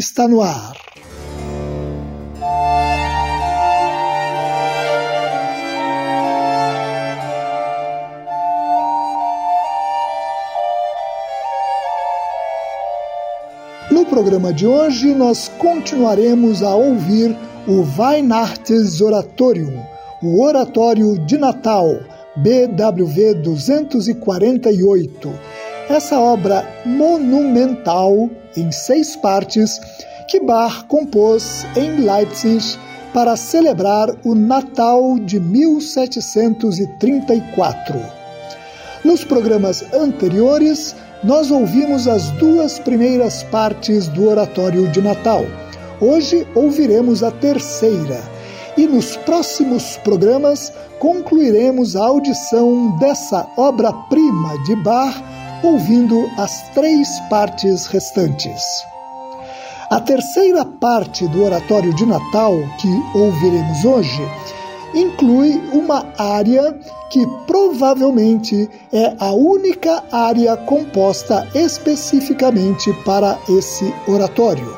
está no ar. No programa de hoje, nós continuaremos a ouvir o Weihnachtsoratorium, o Oratório de Natal, BWV 248. Essa obra monumental em seis partes que Bach compôs em Leipzig para celebrar o Natal de 1734. Nos programas anteriores, nós ouvimos as duas primeiras partes do Oratório de Natal. Hoje ouviremos a terceira. E nos próximos programas concluiremos a audição dessa obra-prima de Bach ouvindo as três partes restantes. A terceira parte do Oratório de Natal, que ouviremos hoje, inclui uma área que provavelmente é a única área composta especificamente para esse oratório.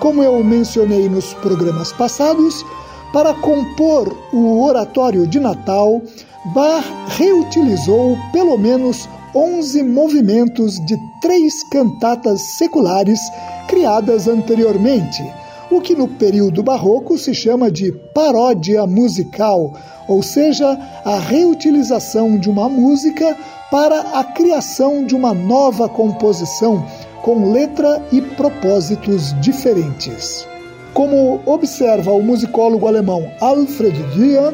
Como eu mencionei nos programas passados, para compor o oratório de Natal, Bach reutilizou pelo menos 11 movimentos de três cantatas seculares criadas anteriormente, o que no período barroco se chama de paródia musical, ou seja, a reutilização de uma música para a criação de uma nova composição com letra e propósitos diferentes. Como observa o musicólogo alemão Alfred Dia,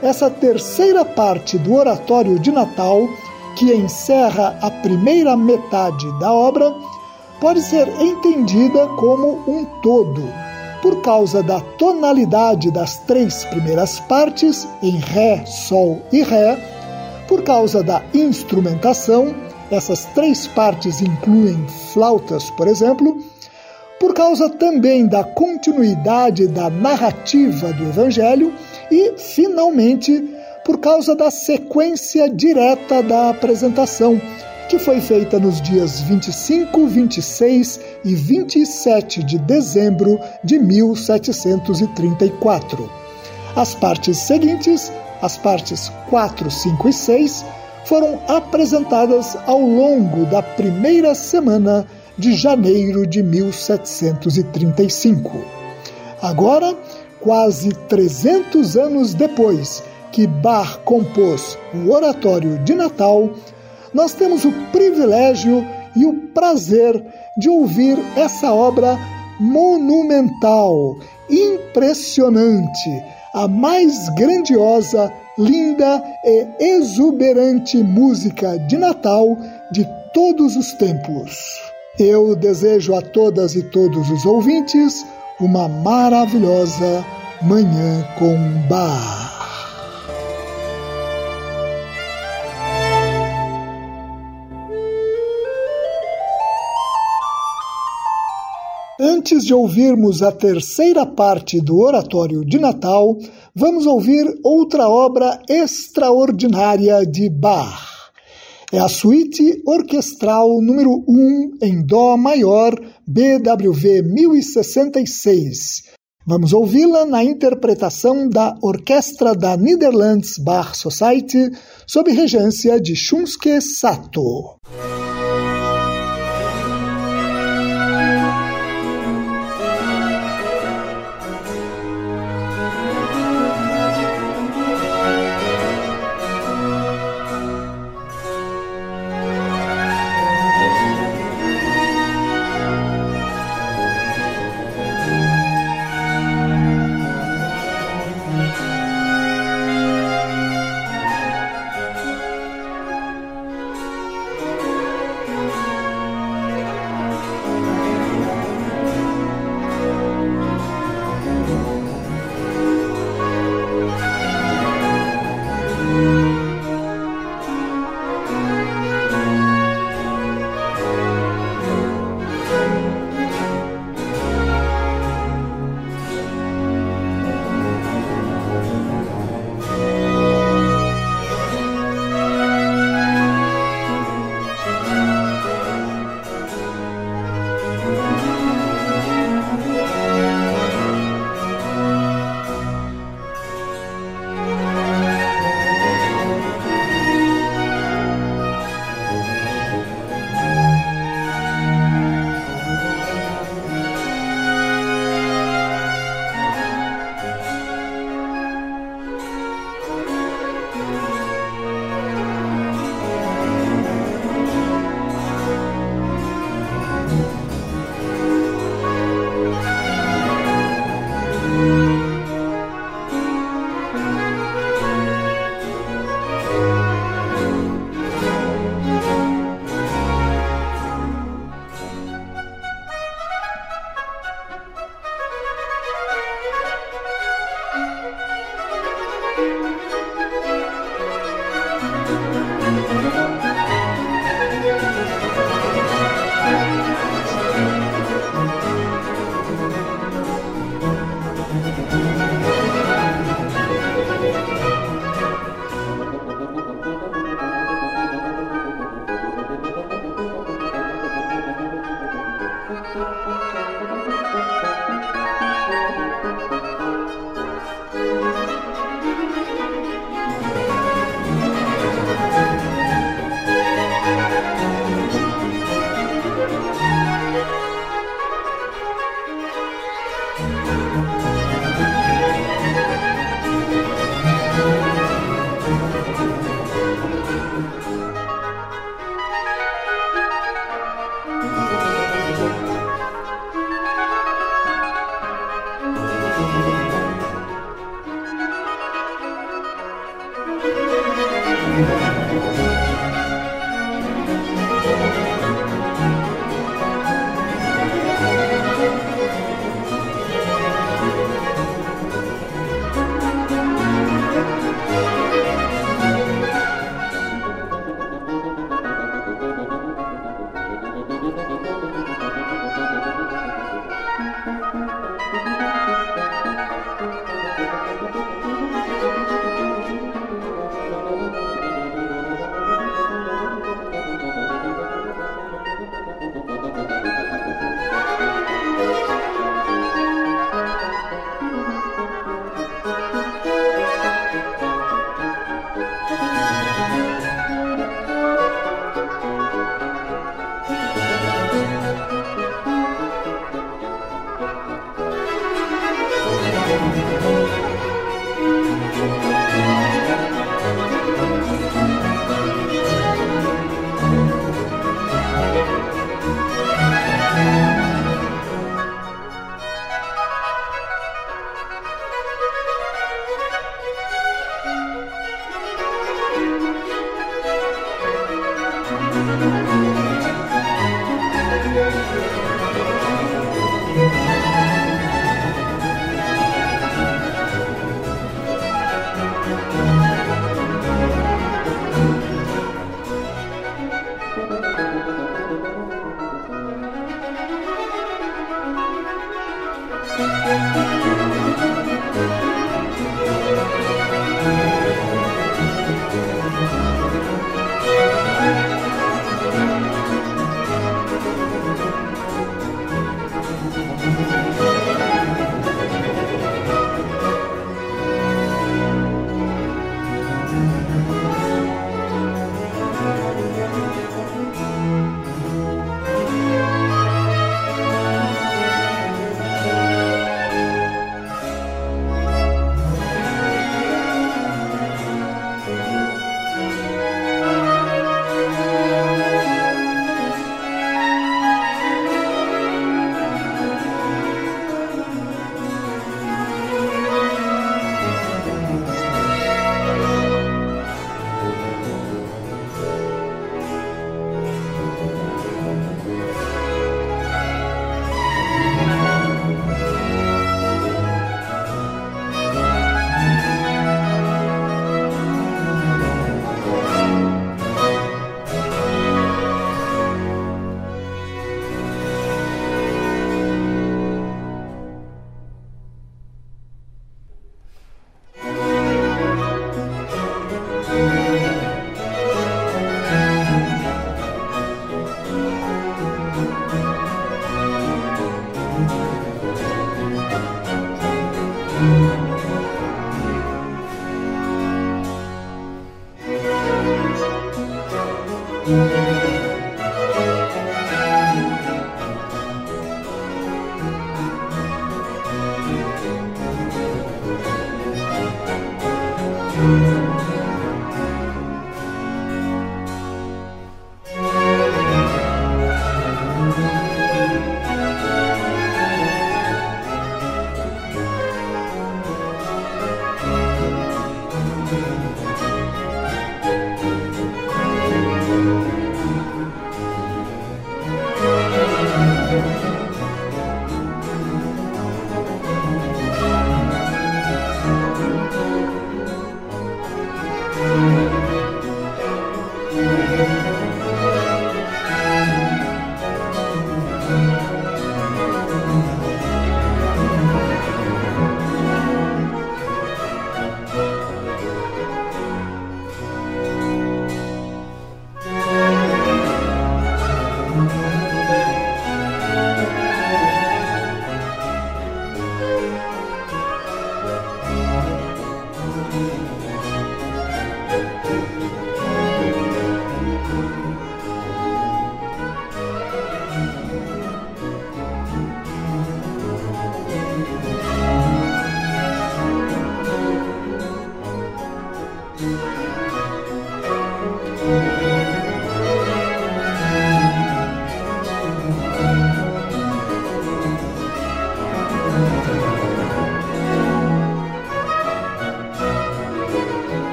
essa terceira parte do Oratório de Natal que encerra a primeira metade da obra, pode ser entendida como um todo, por causa da tonalidade das três primeiras partes, em Ré, Sol e Ré, por causa da instrumentação, essas três partes incluem flautas, por exemplo, por causa também da continuidade da narrativa do Evangelho e, finalmente, por causa da sequência direta da apresentação, que foi feita nos dias 25, 26 e 27 de dezembro de 1734. As partes seguintes, as partes 4, 5 e 6, foram apresentadas ao longo da primeira semana de janeiro de 1735. Agora, quase 300 anos depois, que Bach compôs o Oratório de Natal, nós temos o privilégio e o prazer de ouvir essa obra monumental, impressionante, a mais grandiosa, linda e exuberante música de Natal de todos os tempos. Eu desejo a todas e todos os ouvintes uma maravilhosa Manhã com Bar. Antes de ouvirmos a terceira parte do Oratório de Natal, vamos ouvir outra obra extraordinária de Bach. É a Suíte Orquestral número 1 em Dó maior, BWV 1066, Vamos ouvi-la na interpretação da Orquestra da Netherlands Bar Society, sob regência de Shunsuke Sato.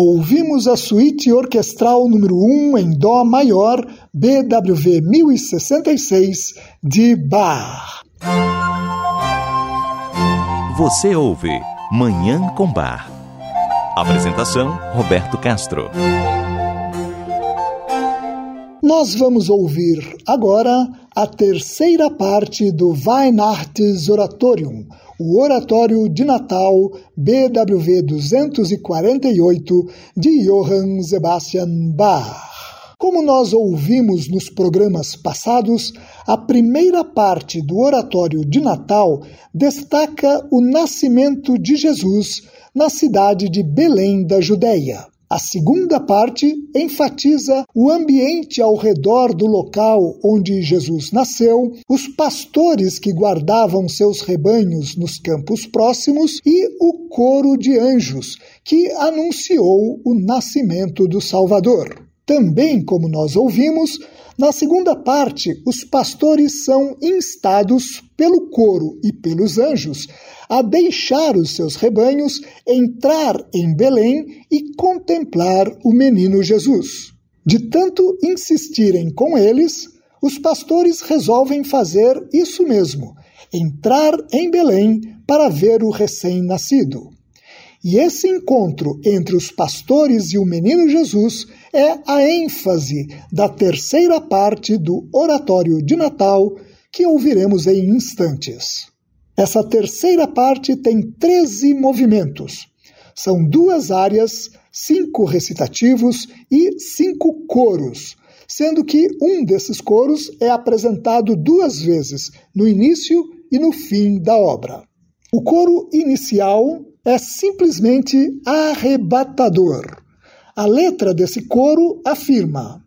Ouvimos a suíte orquestral número 1 em Dó maior, BWV 1066, de Bach. Você ouve Manhã com Bar. Apresentação: Roberto Castro. Nós vamos ouvir agora a terceira parte do Weihnachts Oratorium, o Oratório de Natal BWV 248 de Johann Sebastian Bach. Como nós ouvimos nos programas passados, a primeira parte do Oratório de Natal destaca o nascimento de Jesus na cidade de Belém da Judéia. A segunda parte enfatiza o ambiente ao redor do local onde Jesus nasceu, os pastores que guardavam seus rebanhos nos campos próximos e o coro de anjos que anunciou o nascimento do Salvador. Também, como nós ouvimos, na segunda parte, os pastores são instados pelo coro e pelos anjos a deixar os seus rebanhos, entrar em Belém e contemplar o menino Jesus. De tanto insistirem com eles, os pastores resolvem fazer isso mesmo entrar em Belém para ver o recém-nascido. E esse encontro entre os pastores e o menino Jesus é a ênfase da terceira parte do oratório de Natal que ouviremos em instantes. Essa terceira parte tem 13 movimentos. São duas áreas, cinco recitativos e cinco coros, sendo que um desses coros é apresentado duas vezes, no início e no fim da obra. O coro inicial é simplesmente arrebatador. A letra desse coro afirma: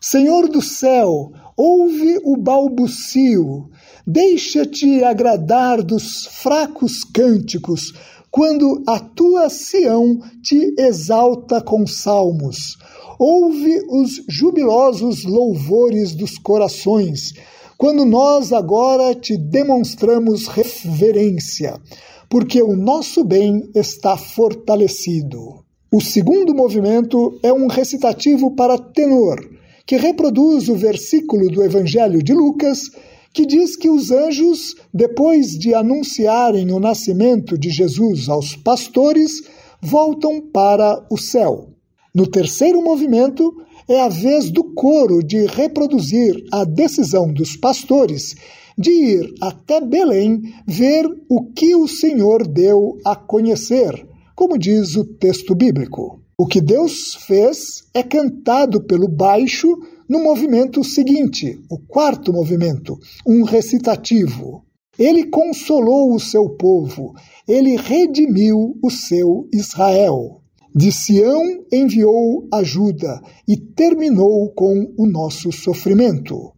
Senhor do céu, ouve o balbucio, deixa-te agradar dos fracos cânticos, quando a tua Sião te exalta com salmos. Ouve os jubilosos louvores dos corações, quando nós agora te demonstramos reverência porque o nosso bem está fortalecido. O segundo movimento é um recitativo para tenor, que reproduz o versículo do Evangelho de Lucas, que diz que os anjos, depois de anunciarem o nascimento de Jesus aos pastores, voltam para o céu. No terceiro movimento, é a vez do coro de reproduzir a decisão dos pastores de ir até Belém ver o que o Senhor deu a conhecer, como diz o texto bíblico. O que Deus fez é cantado pelo baixo no movimento seguinte, o quarto movimento, um recitativo. Ele consolou o seu povo, ele redimiu o seu Israel. De Sião enviou ajuda e terminou com o nosso sofrimento.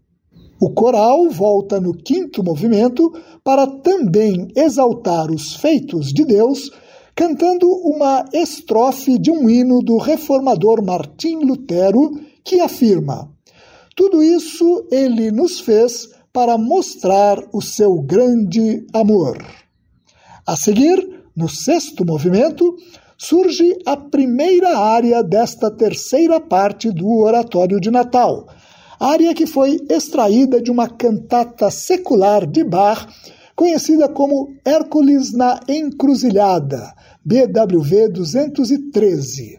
O coral volta no quinto movimento para também exaltar os feitos de Deus, cantando uma estrofe de um hino do reformador Martim Lutero que afirma: Tudo isso ele nos fez para mostrar o seu grande amor. A seguir, no sexto movimento, surge a primeira área desta terceira parte do Oratório de Natal área que foi extraída de uma cantata secular de Bach, conhecida como Hércules na Encruzilhada, BWV 213.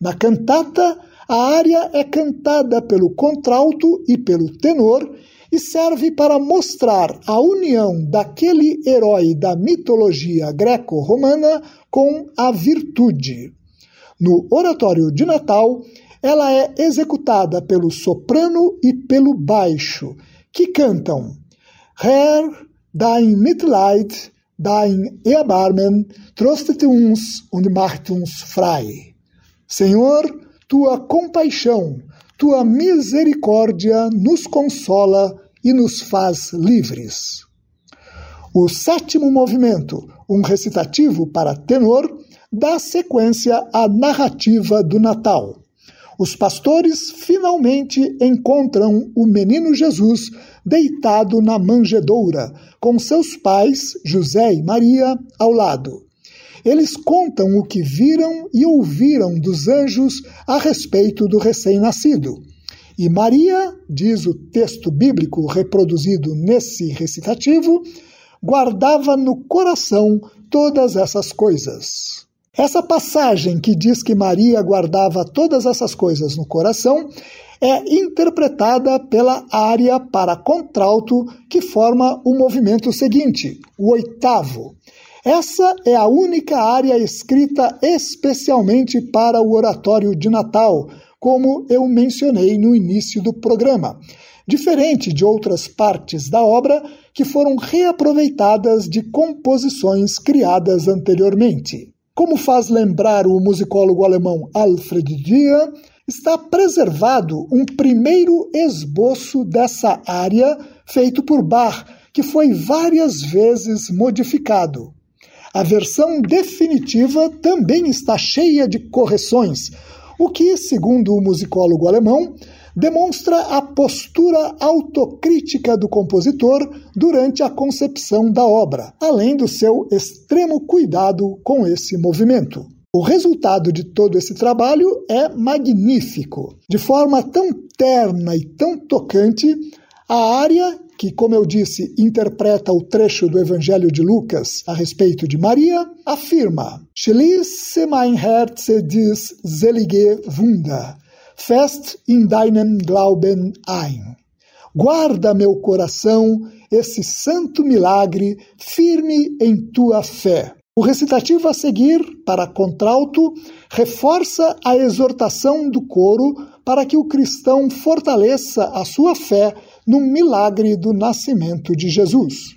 Na cantata, a área é cantada pelo contralto e pelo tenor e serve para mostrar a união daquele herói da mitologia greco-romana com a virtude. No Oratório de Natal, ela é executada pelo soprano e pelo baixo, que cantam Herr, dein Mitleid, dein Erbarmen, trostet uns und macht uns frei. Senhor, tua compaixão, tua misericórdia nos consola e nos faz livres. O sétimo movimento, um recitativo para tenor, dá sequência à narrativa do Natal os pastores finalmente encontram o menino Jesus deitado na manjedoura, com seus pais, José e Maria, ao lado. Eles contam o que viram e ouviram dos anjos a respeito do recém-nascido. E Maria, diz o texto bíblico reproduzido nesse recitativo, guardava no coração todas essas coisas. Essa passagem que diz que Maria guardava todas essas coisas no coração é interpretada pela área para contralto que forma o movimento seguinte, o oitavo. Essa é a única área escrita especialmente para o oratório de Natal, como eu mencionei no início do programa, diferente de outras partes da obra que foram reaproveitadas de composições criadas anteriormente. Como faz lembrar o musicólogo alemão Alfred Dia, está preservado um primeiro esboço dessa área feito por Bach, que foi várias vezes modificado. A versão definitiva também está cheia de correções, o que, segundo o musicólogo alemão, demonstra a postura autocrítica do compositor durante a concepção da obra, além do seu extremo cuidado com esse movimento. O resultado de todo esse trabalho é magnífico. De forma tão terna e tão tocante, A área, que, como eu disse, interpreta o trecho do Evangelho de Lucas a respeito de Maria, afirma: Schließe mein Herz dies selige Wunder, fest in deinem Glauben ein. Guarda meu coração esse santo milagre firme em tua fé. O recitativo a seguir, para contralto, reforça a exortação do coro para que o cristão fortaleça a sua fé no milagre do nascimento de Jesus.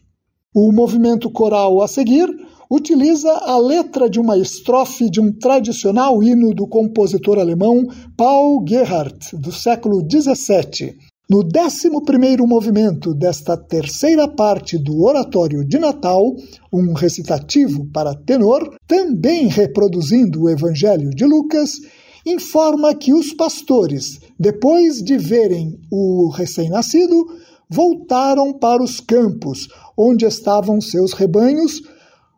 O movimento coral a seguir utiliza a letra de uma estrofe de um tradicional hino do compositor alemão Paul Gerhardt, do século XVII, no 11 movimento desta terceira parte do Oratório de Natal, um recitativo para tenor, também reproduzindo o Evangelho de Lucas, informa que os pastores, depois de verem o recém-nascido, voltaram para os campos onde estavam seus rebanhos,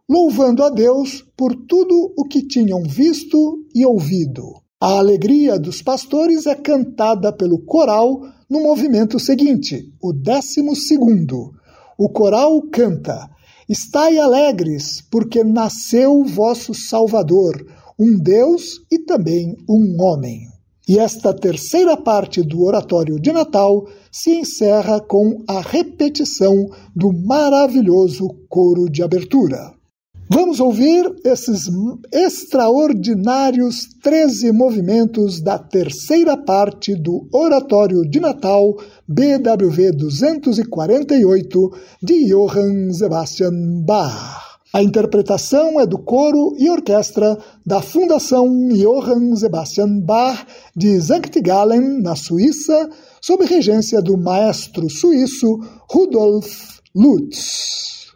louvando a Deus por tudo o que tinham visto e ouvido. A alegria dos pastores é cantada pelo coral no movimento seguinte, o décimo segundo. O coral canta: Estai alegres, porque nasceu vosso Salvador, um Deus e também um homem. E esta terceira parte do oratório de Natal se encerra com a repetição do maravilhoso coro de abertura. Vamos ouvir esses extraordinários 13 movimentos da terceira parte do Oratório de Natal BWV 248 de Johann Sebastian Bach. A interpretação é do coro e orquestra da Fundação Johann Sebastian Bach de Sankt Gallen, na Suíça, sob regência do maestro suíço Rudolf Lutz.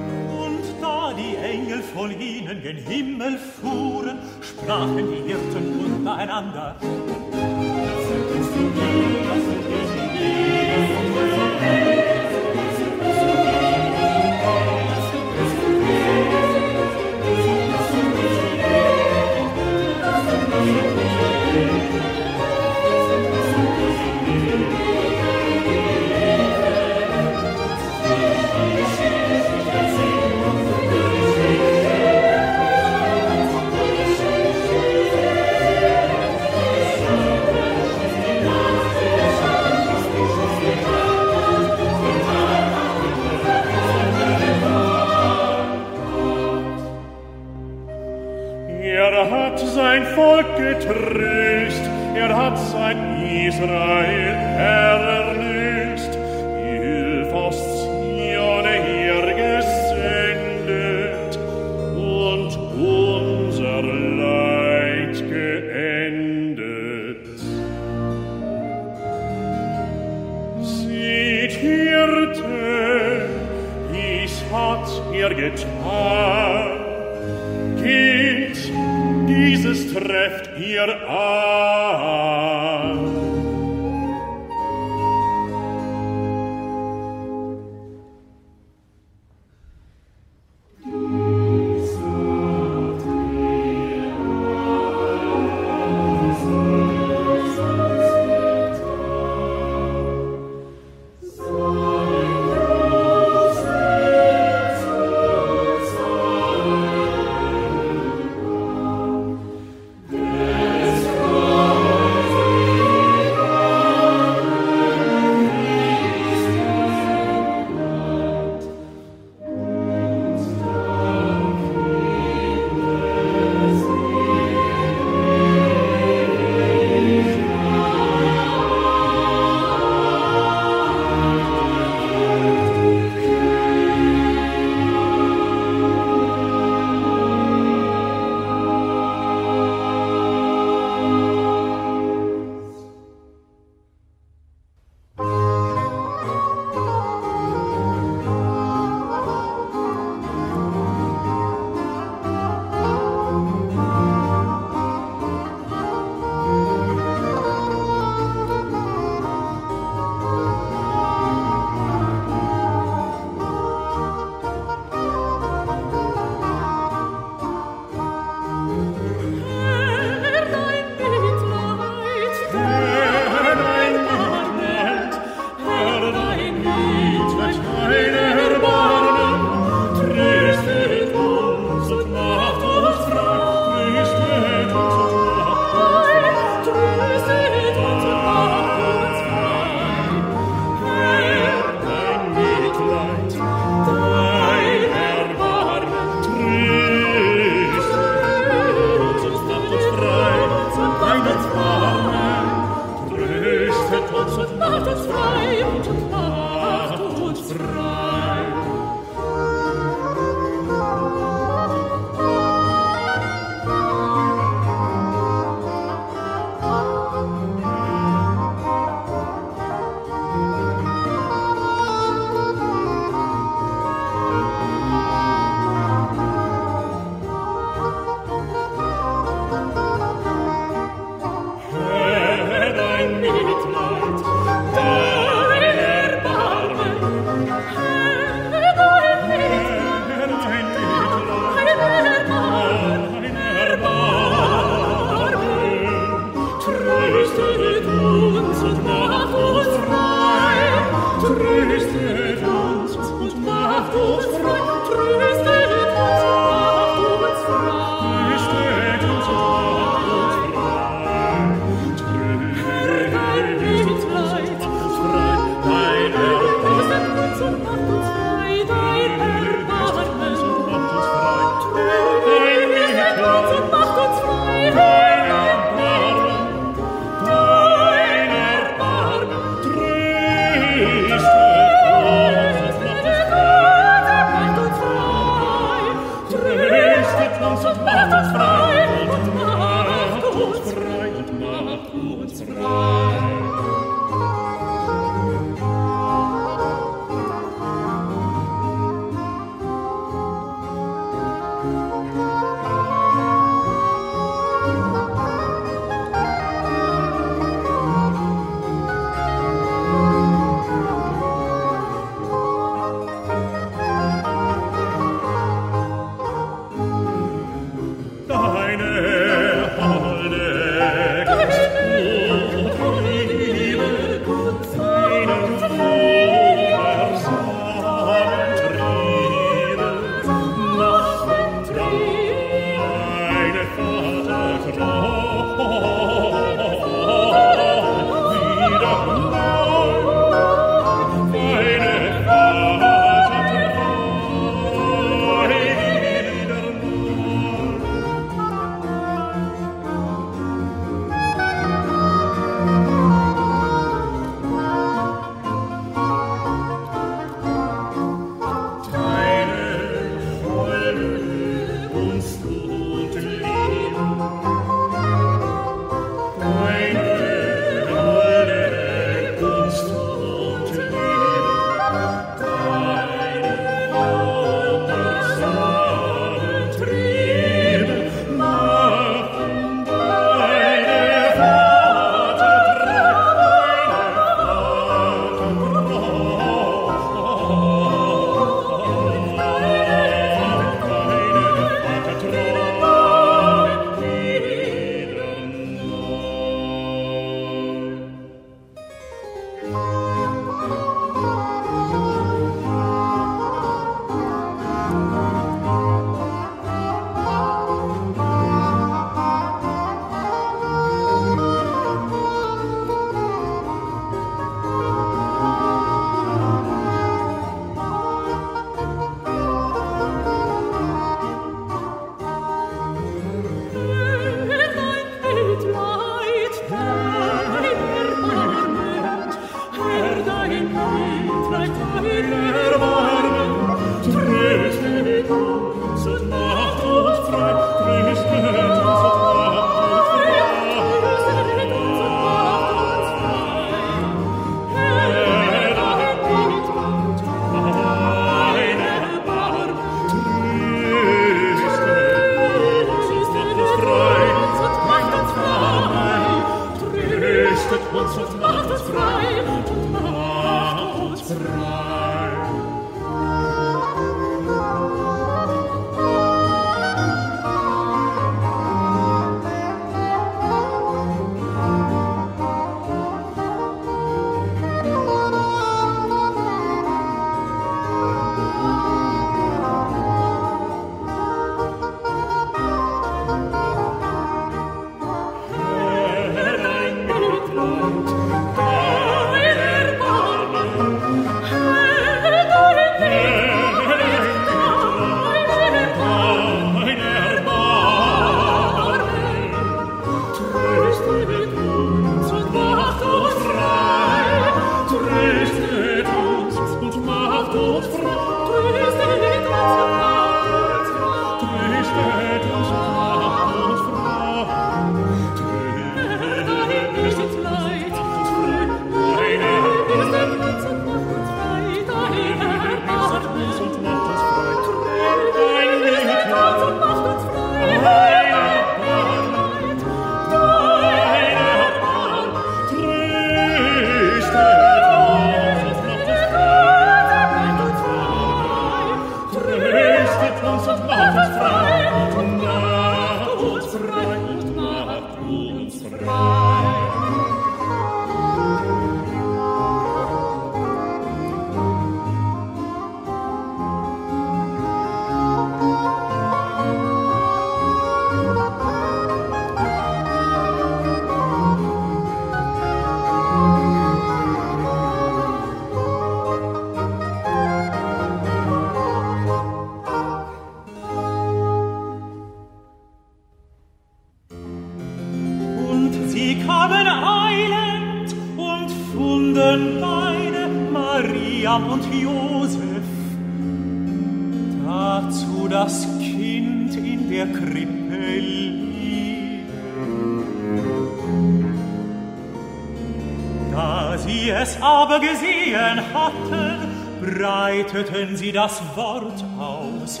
Sie das Wort aus,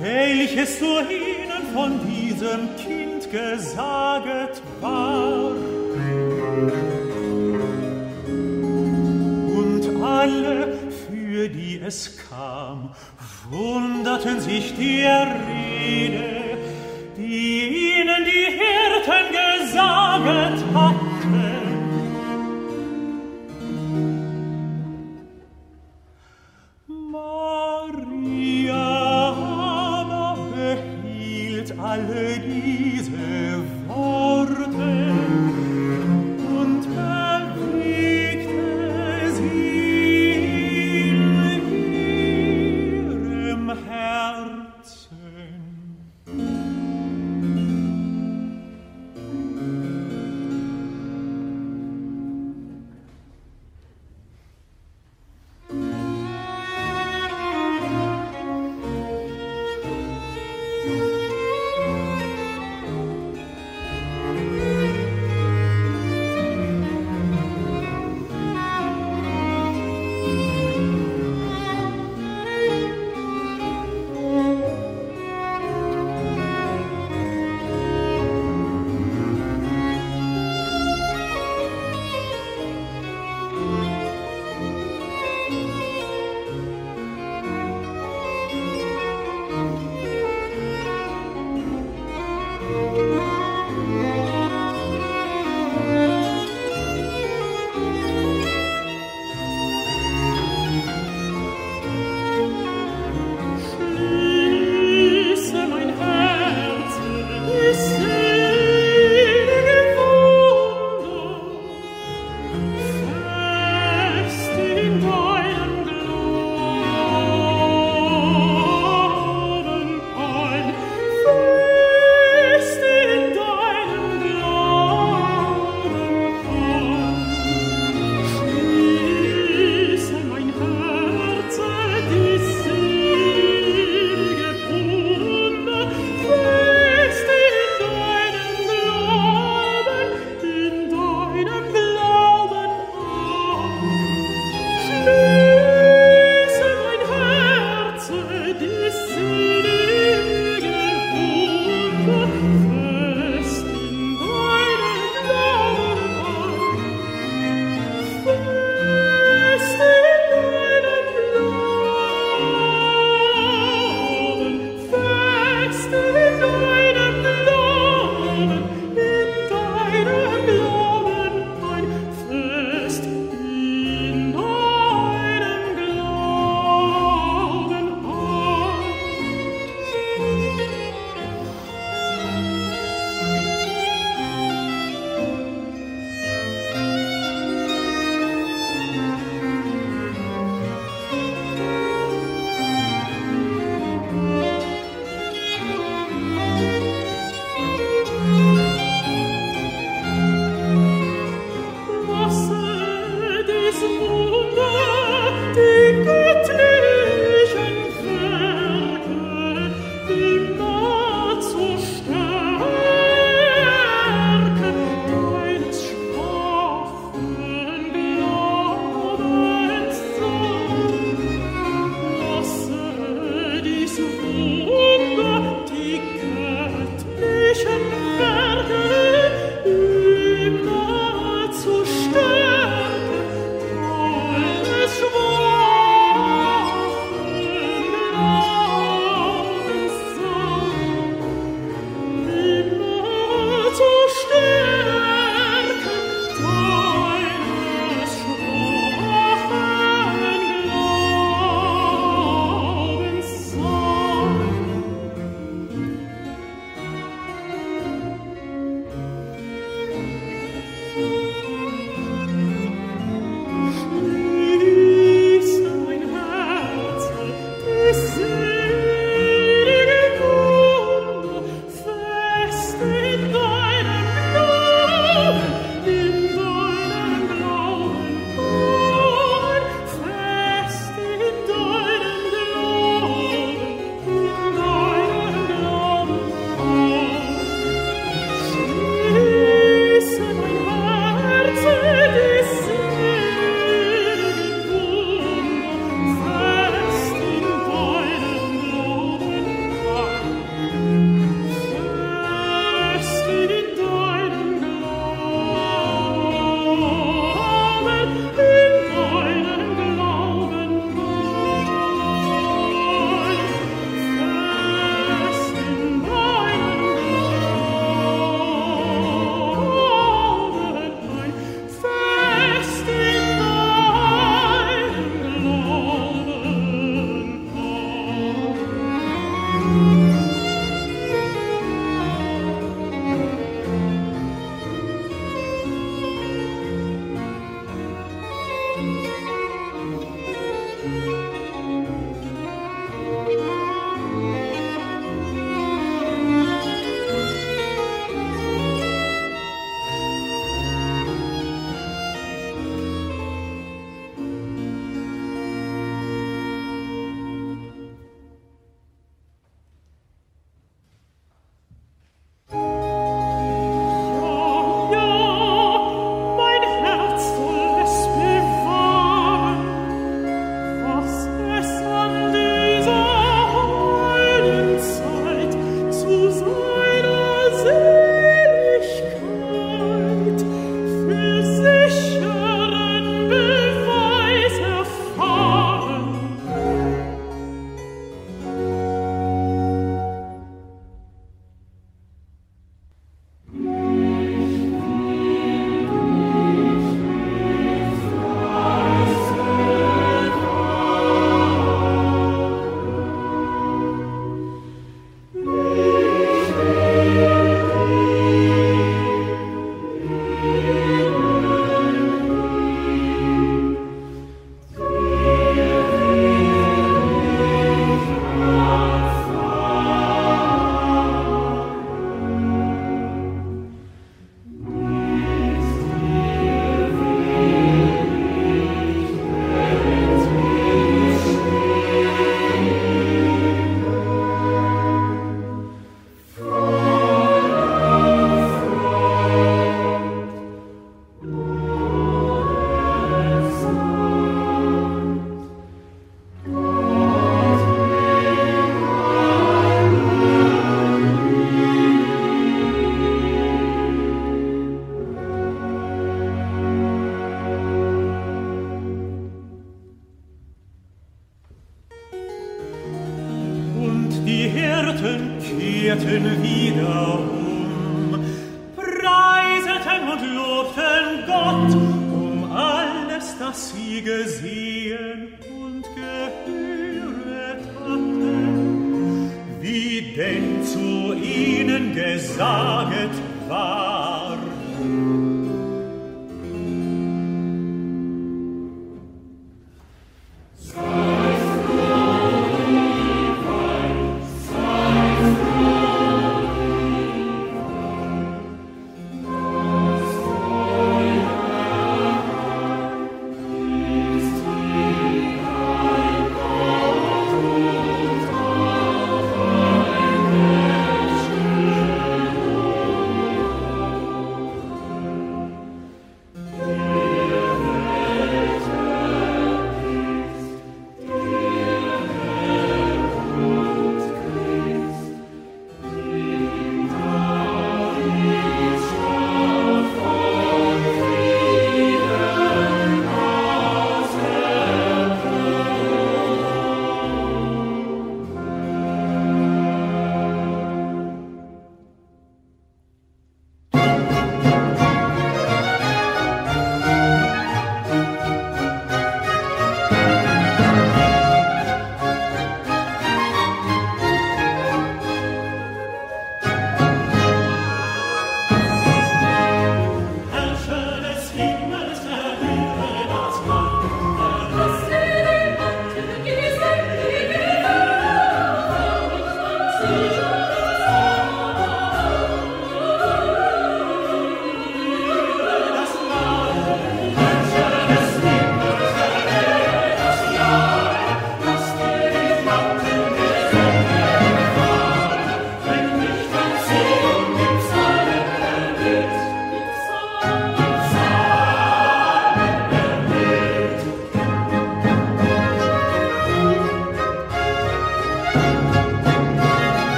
welches zu ihnen von diesem Kind gesaget war. Und alle, für die es kam, wunderten sich der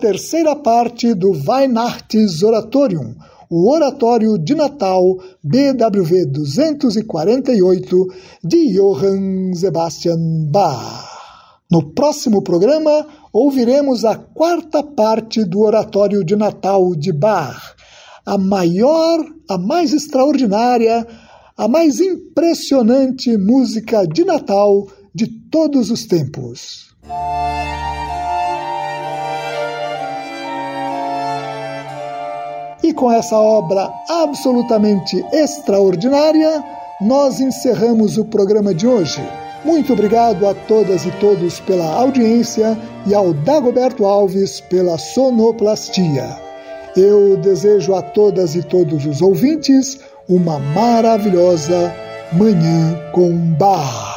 terceira parte do Weihnachts Oratorium, o Oratório de Natal BWV 248 de Johann Sebastian Bach. No próximo programa, ouviremos a quarta parte do Oratório de Natal de Bach, a maior, a mais extraordinária, a mais impressionante música de Natal de todos os tempos. E com essa obra absolutamente extraordinária, nós encerramos o programa de hoje. Muito obrigado a todas e todos pela audiência e ao Dagoberto Alves pela sonoplastia. Eu desejo a todas e todos os ouvintes uma maravilhosa Manhã com Bar.